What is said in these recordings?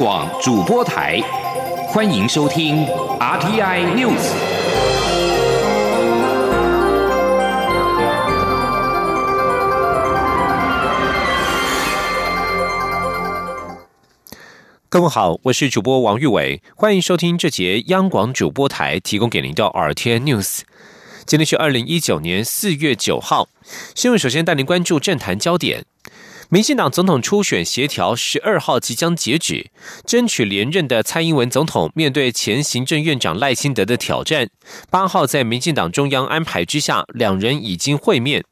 广主播台，欢迎收听 RTI News。各位好，我是主播王玉伟，欢迎收听这节央广主播台提供给您的 RTI News。今天是二零一九年四月九号，新闻首先带您关注政坛焦点。民进党总统初选协调十二号即将截止，争取连任的蔡英文总统面对前行政院长赖清德的挑战，八号在民进党中央安排之下，两人已经会面。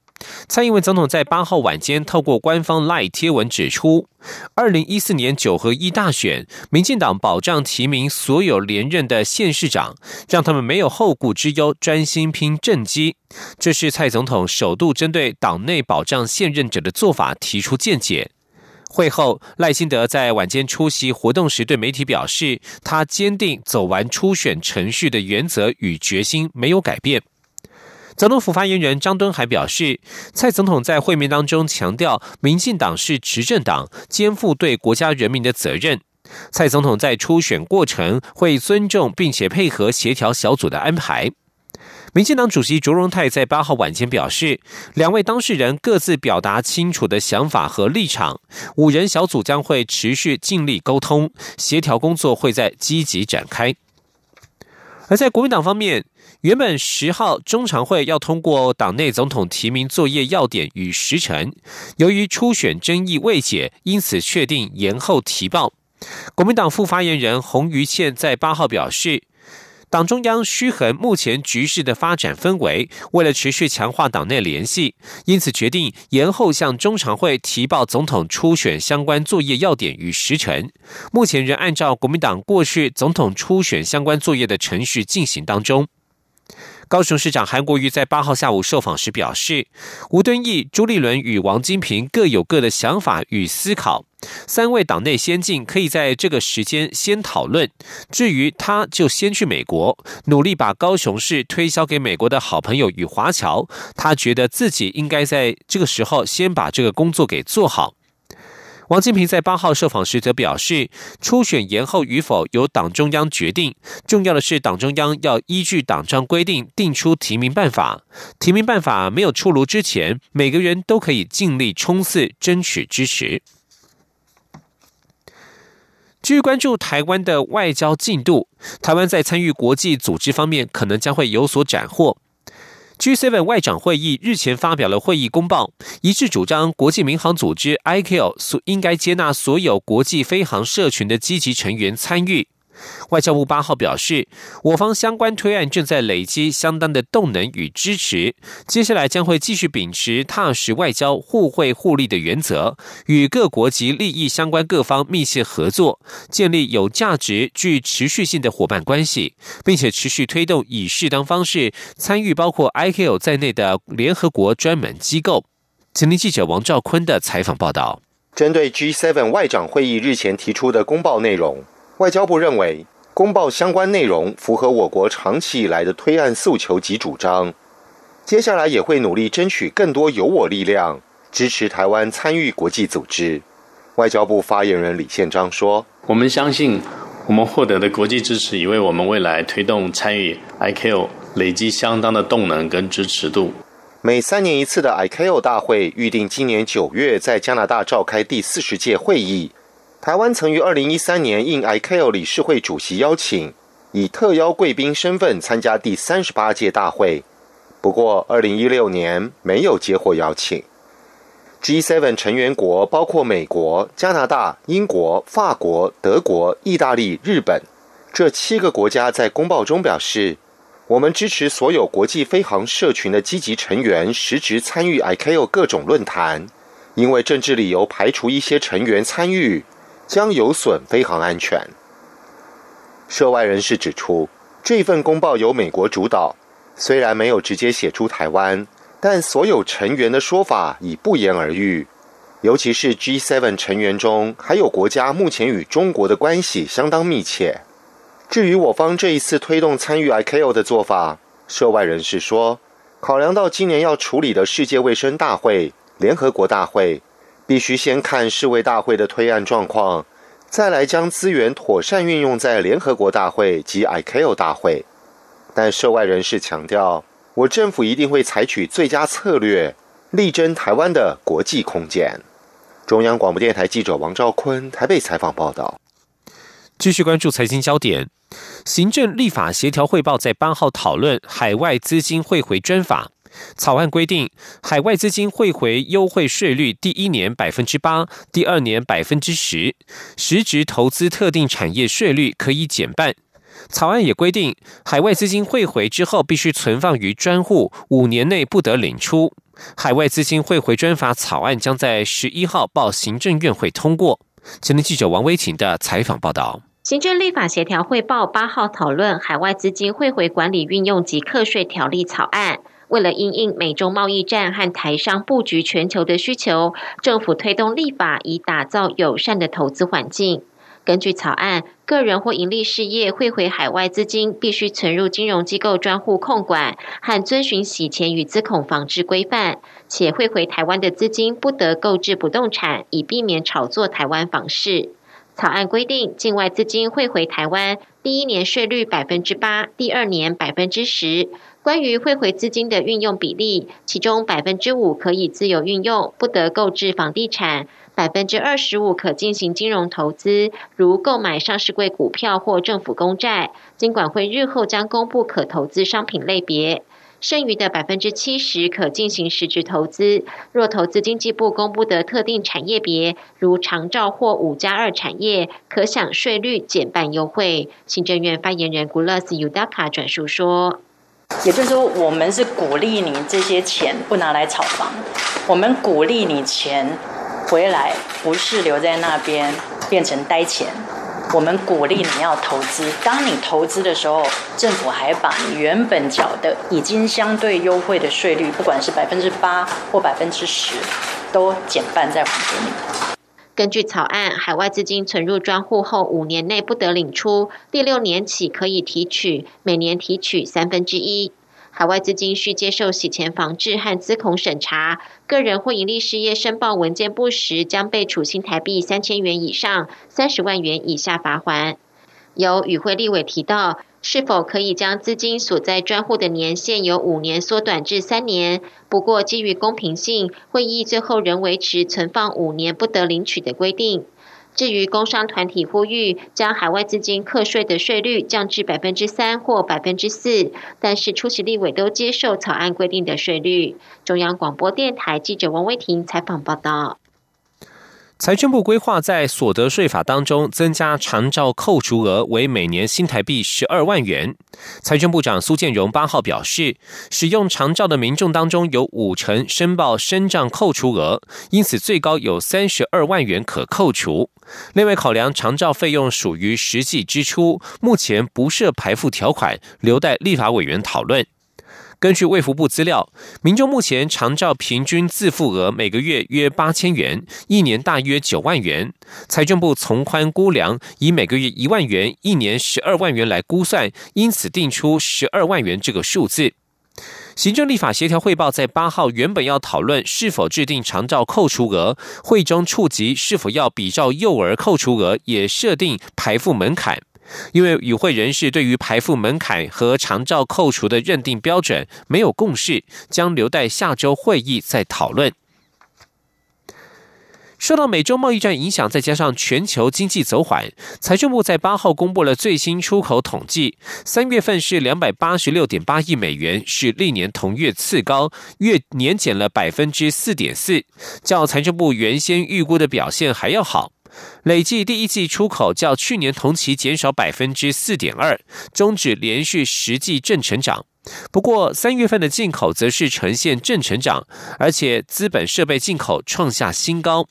蔡英文总统在八号晚间透过官方 LINE 贴文指出，二零一四年九合一大选，民进党保障提名所有连任的县市长，让他们没有后顾之忧，专心拼政绩。这是蔡总统首度针对党内保障现任者的做法提出见解。会后，赖清德在晚间出席活动时对媒体表示，他坚定走完初选程序的原则与决心没有改变。总统府发言人张敦还表示，蔡总统在会面当中强调，民进党是执政党，肩负对国家人民的责任。蔡总统在初选过程会尊重并且配合协调小组的安排。民进党主席卓荣泰在八号晚间表示，两位当事人各自表达清楚的想法和立场，五人小组将会持续尽力沟通协调工作，会在积极展开。而在国民党方面，原本十号中常会要通过党内总统提名作业要点与时程，由于初选争议未解，因此确定延后提报。国民党副发言人洪于倩在八号表示。党中央虚衡目前局势的发展氛围，为了持续强化党内联系，因此决定延后向中常会提报总统初选相关作业要点与时程。目前仍按照国民党过去总统初选相关作业的程序进行当中。高雄市长韩国瑜在八号下午受访时表示，吴敦义、朱立伦与王金平各有各的想法与思考，三位党内先进可以在这个时间先讨论。至于他，就先去美国，努力把高雄市推销给美国的好朋友与华侨。他觉得自己应该在这个时候先把这个工作给做好。王金平在八号受访时则表示，初选延后与否由党中央决定，重要的是党中央要依据党章规定定出提名办法。提名办法没有出炉之前，每个人都可以尽力冲刺，争取支持。继续关注台湾的外交进度，台湾在参与国际组织方面，可能将会有所斩获。G7 外长会议日前发表了会议公报，一致主张国际民航组织 ICAO 应该接纳所有国际飞航社群的积极成员参与。外交部八号表示，我方相关推案正在累积相当的动能与支持，接下来将会继续秉持踏实外交、互惠互利的原则，与各国及利益相关各方密切合作，建立有价值、具持续性的伙伴关系，并且持续推动以适当方式参与包括 I C O 在内的联合国专门机构。请听记者王兆坤的采访报道。针对 G7 外长会议日前提出的公报内容。外交部认为，公报相关内容符合我国长期以来的推案诉求及主张。接下来也会努力争取更多有我力量，支持台湾参与国际组织。外交部发言人李宪章说：“我们相信，我们获得的国际支持，已为我们未来推动参与 ICAO 累积相当的动能跟支持度。”每三年一次的 ICAO 大会预定今年九月在加拿大召开第四十届会议。台湾曾于二零一三年应 ICAO 理事会主席邀请，以特邀贵宾身份参加第三十八届大会。不过，二零一六年没有接获邀请。G7 成员国包括美国、加拿大、英国、法国、德国、意大利、日本这七个国家在公报中表示，我们支持所有国际飞航社群的积极成员实质参与 ICAO 各种论坛，因为政治理由排除一些成员参与。将有损飞航安全。涉外人士指出，这份公报由美国主导，虽然没有直接写出台湾，但所有成员的说法已不言而喻。尤其是 G7 成员中，还有国家目前与中国的关系相当密切。至于我方这一次推动参与 ICAO 的做法，涉外人士说，考量到今年要处理的世界卫生大会、联合国大会。必须先看世卫大会的推案状况，再来将资源妥善运用在联合国大会及 ICAO 大会。但涉外人士强调，我政府一定会采取最佳策略，力争台湾的国际空间。中央广播电台记者王兆坤台北采访报道。继续关注财经焦点，行政立法协调汇报在八号讨论海外资金汇回专法草案规定，海外资金汇回优惠税率第一年百分之八，第二年百分之十，实质投资特定产业税率可以减半。草案也规定，海外资金汇回之后必须存放于专户，五年内不得领出。海外资金汇回专法草案将在十一号报行政院会通过。前天记者王威琴的采访报道。行政立法协调汇报八号讨论海外资金汇回管理运用及课税条例草案。为了因应美中贸易战和台商布局全球的需求，政府推动立法以打造友善的投资环境。根据草案，个人或盈利事业汇回海外资金，必须存入金融机构专户控管和遵循洗钱与资恐防治规范，且汇回台湾的资金不得购置不动产，以避免炒作台湾房市。草案规定，境外资金汇回台湾，第一年税率百分之八，第二年百分之十。关于汇回资金的运用比例，其中百分之五可以自由运用，不得购置房地产；百分之二十五可进行金融投资，如购买上市柜股票或政府公债。金管会日后将公布可投资商品类别。剩余的百分之七十可进行实质投资，若投资经济部公布的特定产业别，如长照或五加二产业，可享税率减半优惠。行政院发言人古勒斯尤达卡转述说：“也就是说，我们是鼓励你这些钱不拿来炒房，我们鼓励你钱回来，不是留在那边变成呆钱。”我们鼓励你要投资，当你投资的时候，政府还把你原本缴的已经相对优惠的税率，不管是百分之八或百分之十，都减半再还给你。根据草案，海外资金存入专户后五年内不得领出，第六年起可以提取，每年提取三分之一。海外资金需接受洗钱防治和资恐审查，个人或盈利事业申报文件不实，将被处新台币三千元以上三十万元以下罚款。有与会立委提到，是否可以将资金所在专户的年限由五年缩短至三年？不过，基于公平性，会议最后仍维持存放五年不得领取的规定。至于工商团体呼吁将海外资金课税的税率降至百分之三或百分之四，但是出席立委都接受草案规定的税率。中央广播电台记者王威婷采访报道。财政部规划在所得税法当中增加长照扣除额为每年新台币十二万元。财政部长苏建荣八号表示，使用长照的民众当中有五成申报身障扣除额，因此最高有三十二万元可扣除。另外，考量长照费用属于实际支出，目前不设排付条款，留待立法委员讨论。根据卫福部资料，民众目前长照平均自付额每个月约八千元，一年大约九万元。财政部从宽估量，以每个月一万元、一年十二万元来估算，因此定出十二万元这个数字。行政立法协调汇报在八号原本要讨论是否制定长照扣除额，会中触及是否要比照幼儿扣除额，也设定排付门槛。因为与会人士对于排付门槛和长照扣除的认定标准没有共识，将留待下周会议再讨论。受到美洲贸易战影响，再加上全球经济走缓，财政部在八号公布了最新出口统计，三月份是两百八十六点八亿美元，是历年同月次高，月年减了百分之四点四，较财政部原先预估的表现还要好。累计第一季出口较去年同期减少百分之四点二，终止连续十季正成长。不过三月份的进口则是呈现正成长，而且资本设备进口创下新高。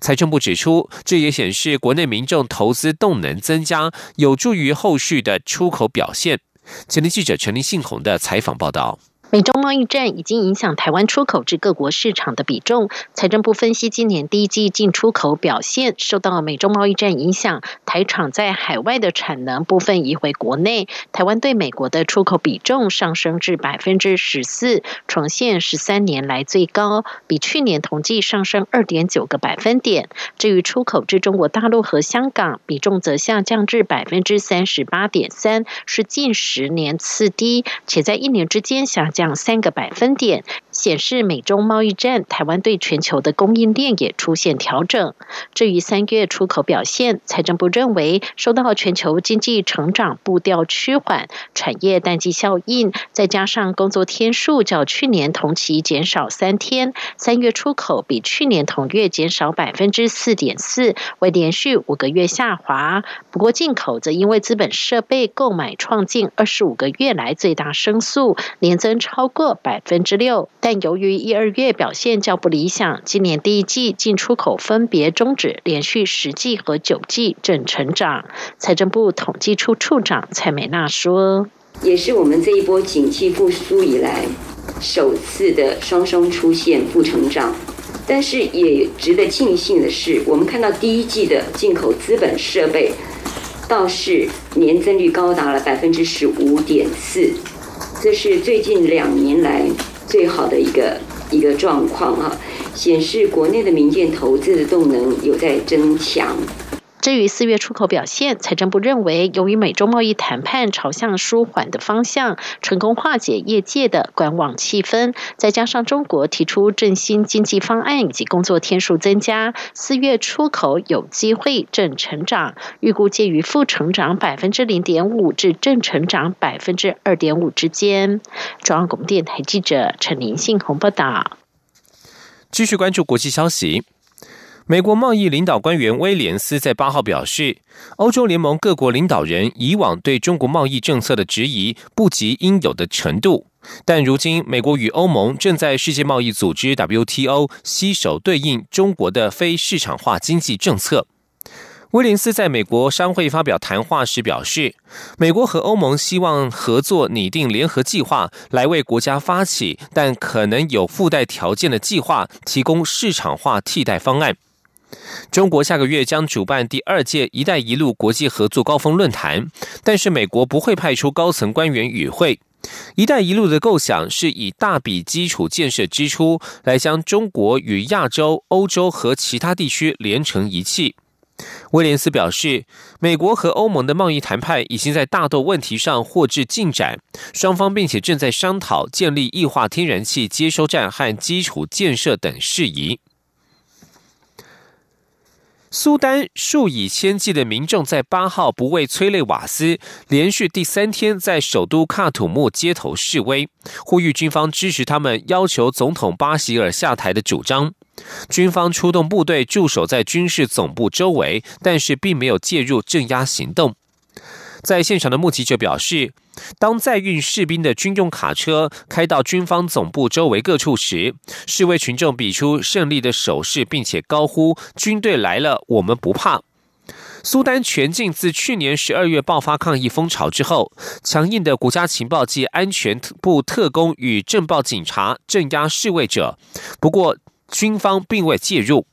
财政部指出，这也显示国内民众投资动能增加，有助于后续的出口表现。前天记者陈立信宏的采访报道。美中贸易战已经影响台湾出口至各国市场的比重。财政部分析，今年第一季进出口表现受到美中贸易战影响，台厂在海外的产能部分移回国内，台湾对美国的出口比重上升至百分之十四，重现十三年来最高，比去年同季上升二点九个百分点。至于出口至中国大陆和香港，比重则下降至百分之三十八点三，是近十年次低，且在一年之间下降。降三个百分点，显示美中贸易战，台湾对全球的供应链也出现调整。至于三月出口表现，财政部认为受到全球经济成长步调趋缓、产业淡季效应，再加上工作天数较去年同期减少三天，三月出口比去年同月减少百分之四点四，为连续五个月下滑。不过进口则因为资本设备购买创近二十五个月来最大升速，年增超。过百分之六，由于一二月表现较不理想，今年第一季进出口分别终止连续十季和九季正成长。财政部统计处处长蔡美娜说：“也是我们这一波景气复苏以来首次的双双出现负成长。但是也值得庆幸的是，我们看到第一季的进口资本设备倒是年增率高达了百分之十五点四。”这是最近两年来最好的一个一个状况啊，显示国内的民间投资的动能有在增强。至于四月出口表现，财政部认为，由于美中贸易谈判朝向舒缓的方向，成功化解业界的观望气氛，再加上中国提出振兴经济方案以及工作天数增加，四月出口有机会正成长，预估介于负成长百分之零点五至正成长百分之二点五之间。中央广播电台记者陈林信宏报道。继续关注国际消息。美国贸易领导官员威廉斯在八号表示，欧洲联盟各国领导人以往对中国贸易政策的质疑不及应有的程度，但如今美国与欧盟正在世界贸易组织 WTO 携手对应中国的非市场化经济政策。威廉斯在美国商会发表谈话时表示，美国和欧盟希望合作拟定联合计划，来为国家发起但可能有附带条件的计划提供市场化替代方案。中国下个月将主办第二届“一带一路”国际合作高峰论坛，但是美国不会派出高层官员与会。“一带一路”的构想是以大笔基础建设支出来将中国与亚洲、欧洲和其他地区连成一气。威廉斯表示，美国和欧盟的贸易谈判已经在大豆问题上获致进展，双方并且正在商讨建立液化天然气接收站和基础建设等事宜。苏丹数以千计的民众在八号不畏催泪瓦斯，连续第三天在首都喀土穆街头示威，呼吁军方支持他们要求总统巴希尔下台的主张。军方出动部队驻守在军事总部周围，但是并没有介入镇压行动。在现场的目击者表示，当载运士兵的军用卡车开到军方总部周围各处时，示威群众比出胜利的手势，并且高呼“军队来了，我们不怕”。苏丹全境自去年十二月爆发抗议风潮之后，强硬的国家情报及安全部特工与政报警察镇压示威者，不过军方并未介入。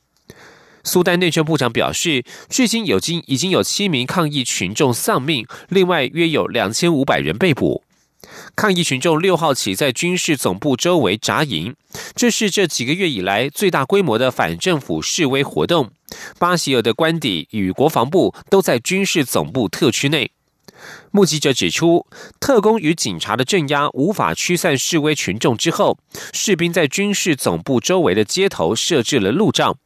苏丹内政部长表示，至今有经已经有七名抗议群众丧命，另外约有两千五百人被捕。抗议群众六号起在军事总部周围扎营，这是这几个月以来最大规模的反政府示威活动。巴希尔的官邸与国防部都在军事总部特区内。目击者指出，特工与警察的镇压无法驱散示威群众之后，士兵在军事总部周围的街头设置了路障。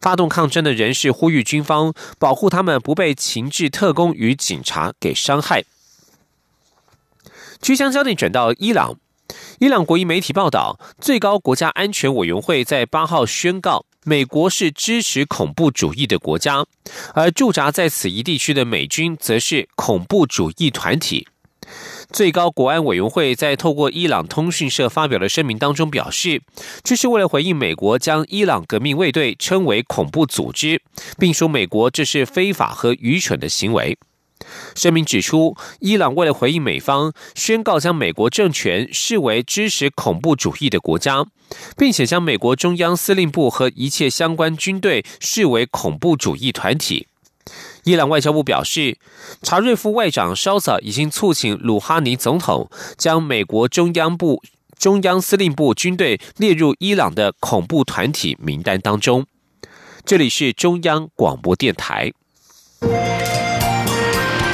发动抗争的人士呼吁军方保护他们不被情治特工与警察给伤害。据将焦点转到伊朗，伊朗国营媒体报道，最高国家安全委员会在八号宣告，美国是支持恐怖主义的国家，而驻扎在此一地区的美军则是恐怖主义团体。最高国安委员会在透过伊朗通讯社发表的声明当中表示，这是为了回应美国将伊朗革命卫队称为恐怖组织，并说美国这是非法和愚蠢的行为。声明指出，伊朗为了回应美方，宣告将美国政权视为支持恐怖主义的国家，并且将美国中央司令部和一切相关军队视为恐怖主义团体。伊朗外交部表示，查瑞夫外长稍早已经促请鲁哈尼总统将美国中央部中央司令部军队列入伊朗的恐怖团体名单当中。这里是中央广播电台。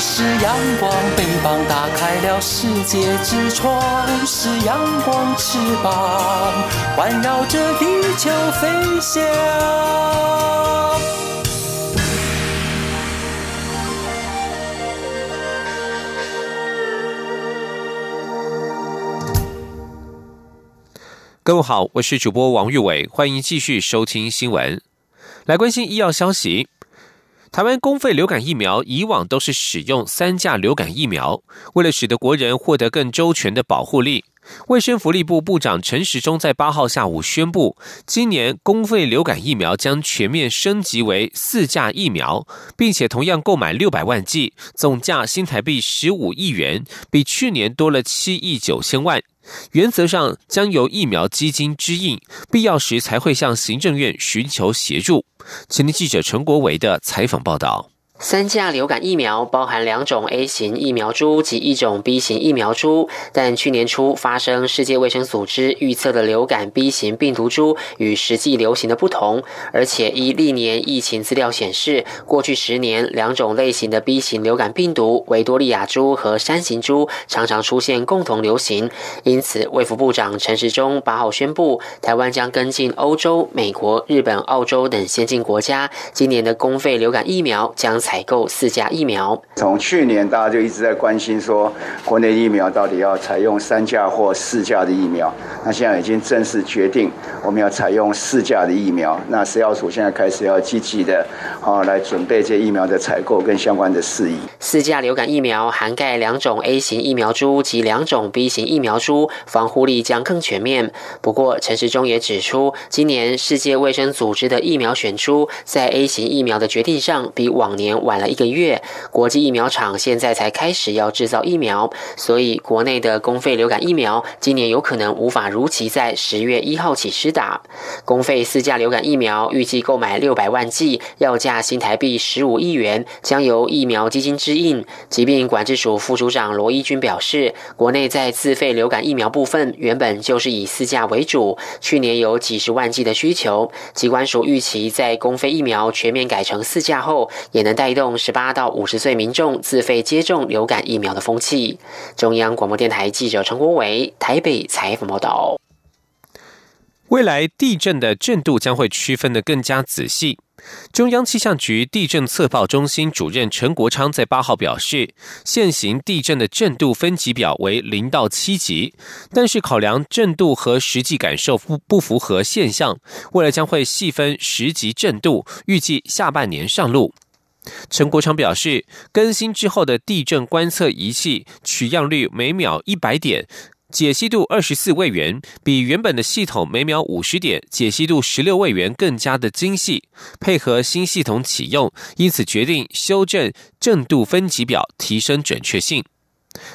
是阳光，翅膀打开了世界之窗；是阳光，翅膀环绕着地球飞翔。各位好，我是主播王玉伟，欢迎继续收听新闻。来关心医药消息。台湾公费流感疫苗以往都是使用三价流感疫苗，为了使得国人获得更周全的保护力，卫生福利部部长陈时中在八号下午宣布，今年公费流感疫苗将全面升级为四价疫苗，并且同样购买六百万剂，总价新台币十五亿元，比去年多了七亿九千万。原则上将由疫苗基金支应，必要时才会向行政院寻求协助。前天记者陈国维的采访报道。三价流感疫苗包含两种 A 型疫苗株及一种 B 型疫苗株，但去年初发生世界卫生组织预测的流感 B 型病毒株与实际流行的不同，而且依历年疫情资料显示，过去十年两种类型的 B 型流感病毒维多利亚株和山形株常常出现共同流行，因此卫福部长陈时中八号宣布，台湾将跟进欧洲、美国、日本、澳洲等先进国家，今年的公费流感疫苗将。采购四价疫苗，从去年大家就一直在关心说，国内疫苗到底要采用三价或四价的疫苗。那现在已经正式决定，我们要采用四价的疫苗。那食药署现在开始要积极的，啊，来准备这疫苗的采购跟相关的事宜。四价流感疫苗涵盖两种 A 型疫苗株及两种 B 型疫苗株，防护力将更全面。不过，陈时中也指出，今年世界卫生组织的疫苗选出，在 A 型疫苗的决定上，比往年。晚了一个月，国际疫苗厂现在才开始要制造疫苗，所以国内的公费流感疫苗今年有可能无法如期在十月一号起施打。公费四价流感疫苗预计购买六百万剂，要价新台币十五亿元，将由疫苗基金支应。疾病管制署副署长罗一军表示，国内在自费流感疫苗部分原本就是以四价为主，去年有几十万剂的需求，机关署预期在公费疫苗全面改成四价后，也能带。推动十八到五十岁民众自费接种流感疫苗的风气。中央广播电台记者陈国伟台北采访报道。未来地震的震度将会区分的更加仔细。中央气象局地震测报中心主任陈国昌在八号表示，现行地震的震度分级表为零到七级，但是考量震度和实际感受不不符合现象，未来将会细分十级震度，预计下半年上路。陈国昌表示，更新之后的地震观测仪器取样率每秒一百点，解析度二十四位元，比原本的系统每秒五十点，解析度十六位元更加的精细。配合新系统启用，因此决定修正震度分级表，提升准确性。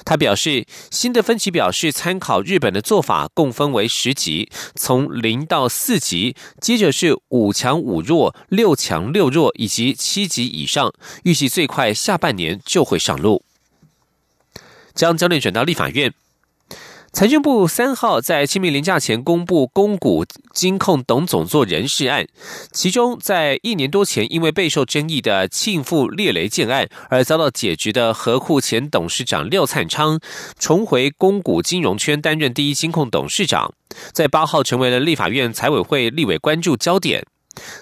他表示，新的分歧表是参考日本的做法，共分为十级，从零到四级，接着是五强五弱、六强六弱以及七级以上，预计最快下半年就会上路。将焦点转到立法院。财政部三号在清明年假前公布公股金控董总座人事案，其中在一年多前因为备受争议的庆富列雷建案而遭到解职的和库前董事长廖灿昌，重回公股金融圈担任第一金控董事长，在八号成为了立法院财委会立委关注焦点。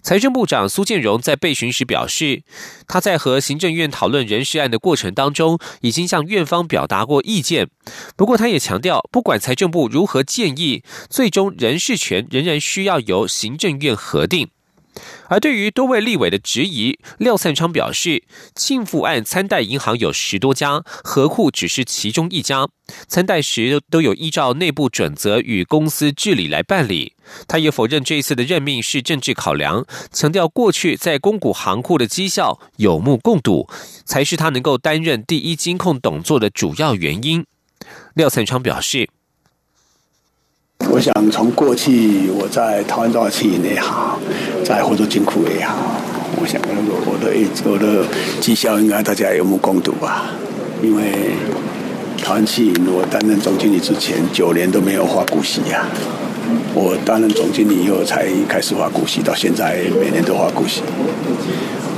财政部长苏建荣在被询时表示，他在和行政院讨论人事案的过程当中，已经向院方表达过意见。不过，他也强调，不管财政部如何建议，最终人事权仍然需要由行政院核定。而对于多位立委的质疑，廖灿昌表示，庆富案参贷银行有十多家，何库只是其中一家，参贷时都有依照内部准则与公司治理来办理。他也否认这一次的任命是政治考量，强调过去在公股行库的绩效有目共睹，才是他能够担任第一金控董座的主要原因。廖灿昌表示。我想从过去我在台湾中小企业也好，在合作金库也好，我想我我的我的绩效应该大家有目共睹吧。因为台湾企业我担任总经理之前九年都没有发股息呀，我担任总经理以后才开始发股息，到现在每年都发股息。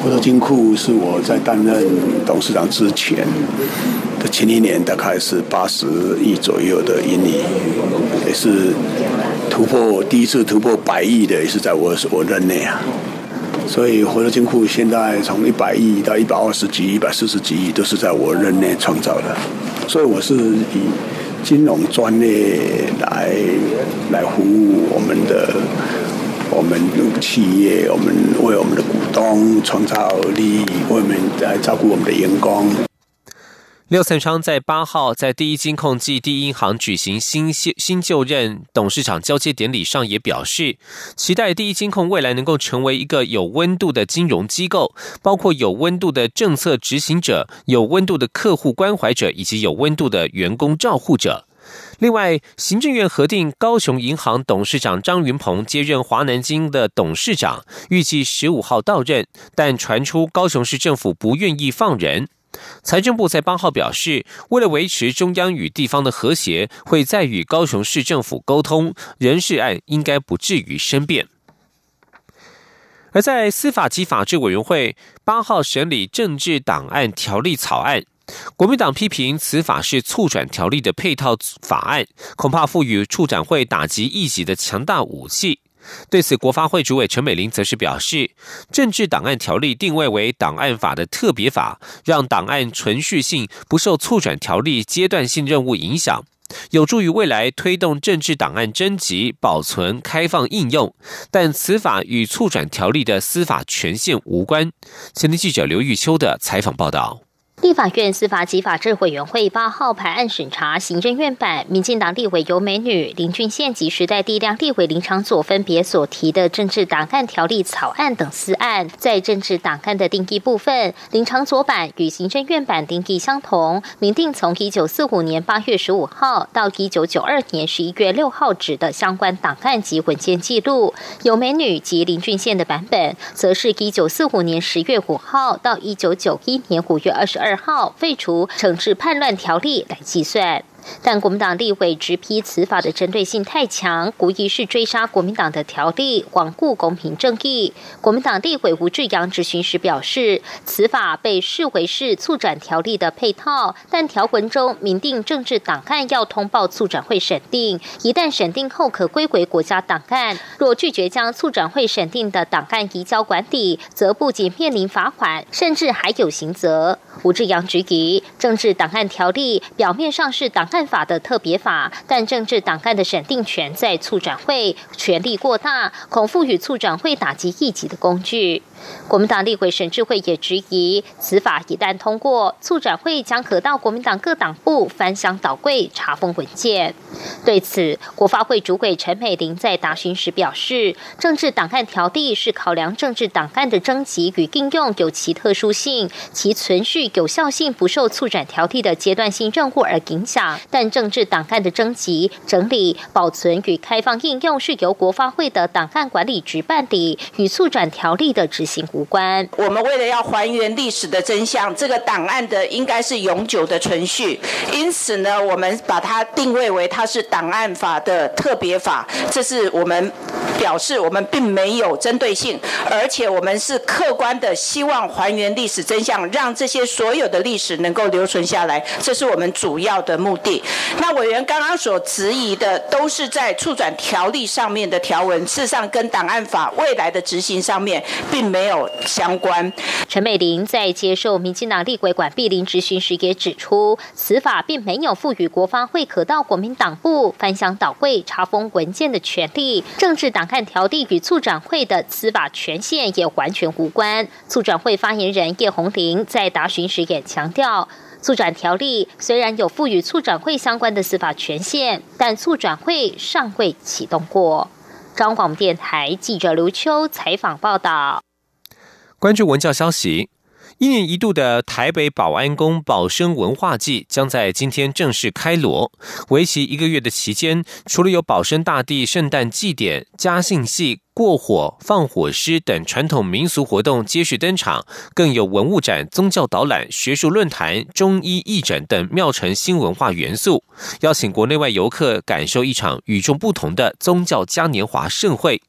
合作金库是我在担任董事长之前。前一年大概是八十亿左右的盈利，也是突破第一次突破百亿的，也是在我我任内啊。所以活的金库现在从一百亿到一百二十几、一百四十几亿，都是在我任内创造的。所以我是以金融专业来来服务我们的我们企业，我们为我们的股东创造利益，为我们来照顾我们的员工。廖灿昌在八号在第一金控暨第一银行举行新新新就任董事长交接典礼上，也表示期待第一金控未来能够成为一个有温度的金融机构，包括有温度的政策执行者、有温度的客户关怀者以及有温度的员工照护者。另外，行政院核定高雄银行董事长张云鹏接任华南金的董事长，预计十五号到任，但传出高雄市政府不愿意放人。财政部在八号表示，为了维持中央与地方的和谐，会再与高雄市政府沟通，人事案应该不至于生变。而在司法及法制委员会八号审理政治档案条例草案，国民党批评此法是促转条例的配套法案，恐怕赋予处长会打击异己的强大武器。对此，国发会主委陈美玲则是表示，政治档案条例定位为档案法的特别法，让档案存续性不受促转条例阶段性任务影响，有助于未来推动政治档案征集、保存、开放应用。但此法与促转条例的司法权限无关。前天记者刘玉秋的采访报道。立法院司法及法制委员会八号排案审查行政院版民进党立委尤美女、林俊宪及时代力量立委林长佐分别所提的政治档案条例草案等四案，在政治档案的定义部分，林长佐版与行政院版定义相同，明定从一九四五年八月十五号到一九九二年十一月六号止的相关档案及文件记录。尤美女及林俊宪的版本，则是一九四五年十月五号到一九九一年五月二十二。号废除惩治叛乱条例来计算。但国民党立委直批此法的针对性太强，无疑是追杀国民党的条例，罔顾公平正义。国民党立委吴志阳质询时表示，此法被视为是促转条例的配套，但条文中明定政治档案要通报促转会审定，一旦审定后可归回国家档案。若拒绝将促转会审定的档案移交管理，则不仅面临罚款，甚至还有刑责。吴志阳质疑，政治档案条例表面上是档。看法的特别法，但政治党干的审定权在促转会，权力过大，恐赋予促转会打击异己的工具。国民党立委沈志慧也质疑，此法一旦通过，促转会将可到国民党各党部翻箱倒柜查封文件。对此，国发会主委陈美玲在答询时表示，政治档案条例是考量政治档案的征集与应用有其特殊性，其存续有效性不受促转条例的阶段性任务而影响。但政治档案的征集、整理、保存与开放应用是由国发会的档案管理局办理，与促转条例的执行无关。我们为了要还原历史的真相，这个档案的应该是永久的存续，因此呢，我们把它定位为它是档案法的特别法。这是我们表示我们并没有针对性，而且我们是客观的，希望还原历史真相，让这些所有的历史能够留存下来，这是我们主要的目的。那委员刚刚所质疑的，都是在促转条例上面的条文，事实上跟档案法未来的执行上面，并没没有相关。陈美玲在接受民进党立委管碧林质询时也指出，此法并没有赋予国发会可到国民党部翻箱倒柜查封文件的权利，政治档案条例与促转会的司法权限也完全无关。促转会发言人叶红玲在答询时也强调。促转条例虽然有赋予促转会相关的司法权限，但促转会尚未启动过。张广电台记者刘秋采访报道。关注文教消息。一年一度的台北保安宫保生文化祭将在今天正式开锣，为期一个月的期间，除了有保生大帝圣诞祭典、嘉信戏、过火、放火狮等传统民俗活动接续登场，更有文物展、宗教导览、学术论坛、中医义诊等庙城新文化元素，邀请国内外游客感受一场与众不同的宗教嘉年华盛会。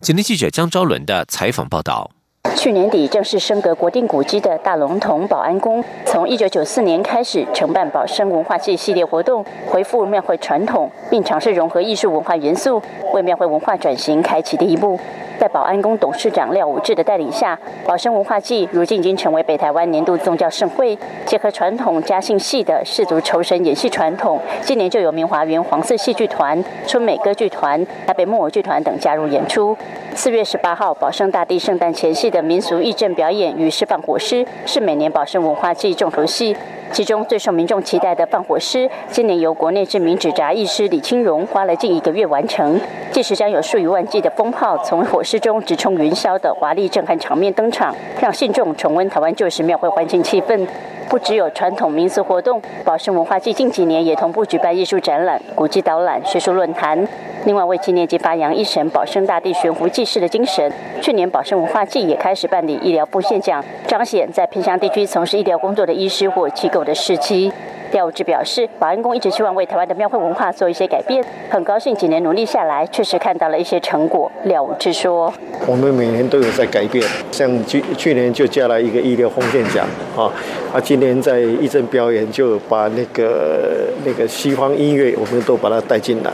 今天记者江昭伦的采访报道。去年底正式升格国定古迹的大龙峒保安宫，从一九九四年开始承办保生文化祭系列活动，恢复庙会传统，并尝试融合艺术文化元素，为庙会文化转型开启第一步。在保安宫董事长廖武志的带领下，保生文化祭如今已经成为北台湾年度宗教盛会，结合传统嘉兴戏的氏族酬神演戏传统。今年就有明华园黄色戏剧团、春美歌剧团、台北木偶剧团等加入演出。四月十八号，保生大帝圣诞前夕的民俗义阵表演与示范火狮，是每年保生文化祭重头戏。其中最受民众期待的放火狮，今年由国内知名纸扎艺师李清荣花了近一个月完成。届时将有数以万计的风炮从火狮中直冲云霄的华丽震撼场面登场，让信众重温台湾旧时庙会欢庆气氛。不只有传统民俗活动，宝生文化季近几年也同步举办艺术展览、古迹导览、学术论坛。另外，为纪念及发扬一神保生大帝悬壶济世的精神，去年宝生文化季也开始办理医疗部现奖，彰显在偏乡地区从事医疗工作的医师或机构的士气。廖志表示，保安宫一直希望为台湾的庙会文化做一些改变，很高兴几年努力下来，确实看到了一些成果。廖志说：“我们每年都有在改变，像去去年就加了一个医疗奉献奖啊，啊，今年在义阵表演就把那个那个西方音乐，我们都把它带进来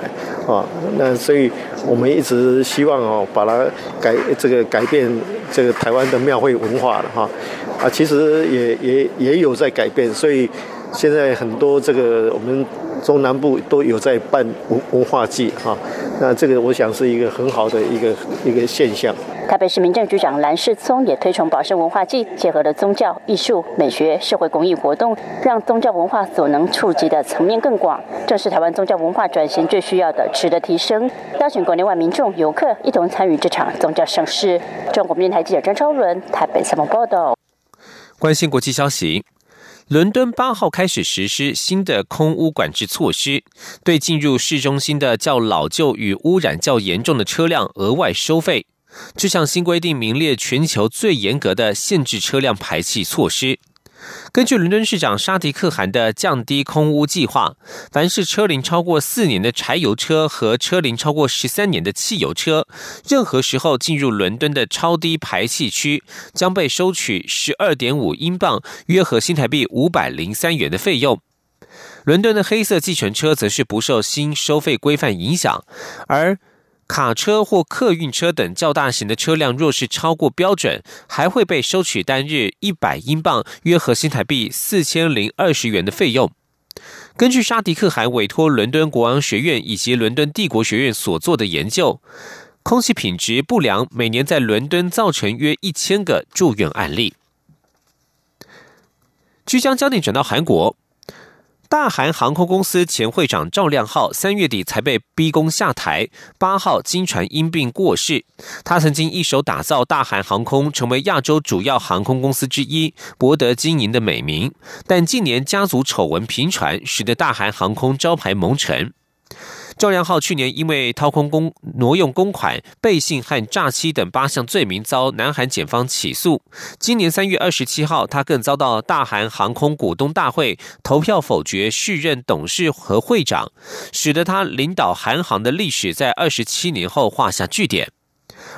啊，那所以我们一直希望哦，把它改这个改变这个台湾的庙会文化了哈，啊，其实也也也有在改变，所以。”现在很多这个我们中南部都有在办文文化祭哈，那这个我想是一个很好的一个一个现象。台北市民政局长蓝世聪也推崇保生文化祭，结合了宗教、艺术、美学、社会公益活动，让宗教文化所能触及的层面更广，这是台湾宗教文化转型最需要的值得提升。邀请国内外民众、游客一同参与这场宗教盛事。中国电台记者张超伦台北采访报道。关心国际消息。伦敦八号开始实施新的空污管制措施，对进入市中心的较老旧与污染较严重的车辆额外收费。这项新规定名列全球最严格的限制车辆排气措施。根据伦敦市长沙迪克汗的降低空污计划，凡是车龄超过四年的柴油车和车龄超过十三年的汽油车，任何时候进入伦敦的超低排气区，将被收取十二点五英镑（约合新台币五百零三元）的费用。伦敦的黑色计程车则是不受新收费规范影响，而。卡车或客运车等较大型的车辆，若是超过标准，还会被收取单日一百英镑（约合新台币四千零二十元）的费用。根据沙迪克还委托伦敦国王学院以及伦敦帝国学院所做的研究，空气品质不良每年在伦敦造成约一千个住院案例。即将焦点转到韩国。大韩航空公司前会长赵亮浩三月底才被逼宫下台，八号经传因病过世。他曾经一手打造大韩航空成为亚洲主要航空公司之一，博得经营的美名。但近年家族丑闻频传，使得大韩航空招牌蒙尘。赵良浩去年因为掏空公挪用公款、背信和诈欺等八项罪名遭南韩检方起诉。今年三月二十七号，他更遭到大韩航空股东大会投票否决续任董事和会长，使得他领导韩航的历史在二十七年后画下句点。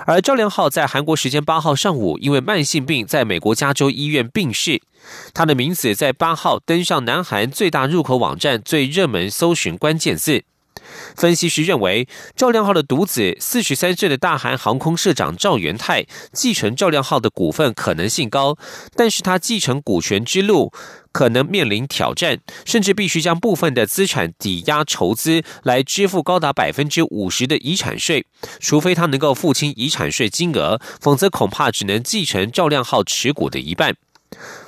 而赵良浩在韩国时间八号上午因为慢性病在美国加州医院病逝，他的名字在八号登上南韩最大入口网站最热门搜寻关键字。分析师认为，赵亮浩的独子四十三岁的大韩航空社长赵元泰继承赵亮浩的股份可能性高，但是他继承股权之路可能面临挑战，甚至必须将部分的资产抵押筹资来支付高达百分之五十的遗产税，除非他能够付清遗产税金额，否则恐怕只能继承赵亮浩持股的一半。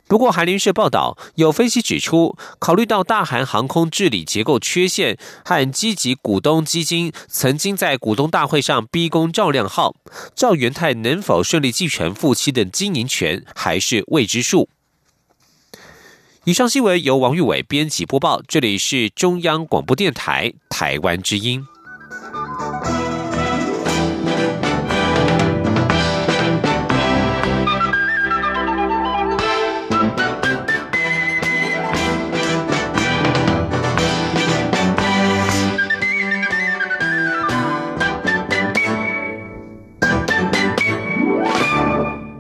不过，韩联社报道有分析指出，考虑到大韩航空治理结构缺陷和积极股东基金曾经在股东大会上逼宫赵亮浩，赵元泰能否顺利继承父亲的经营权还是未知数。以上新闻由王玉伟编辑播报，这里是中央广播电台台湾之音。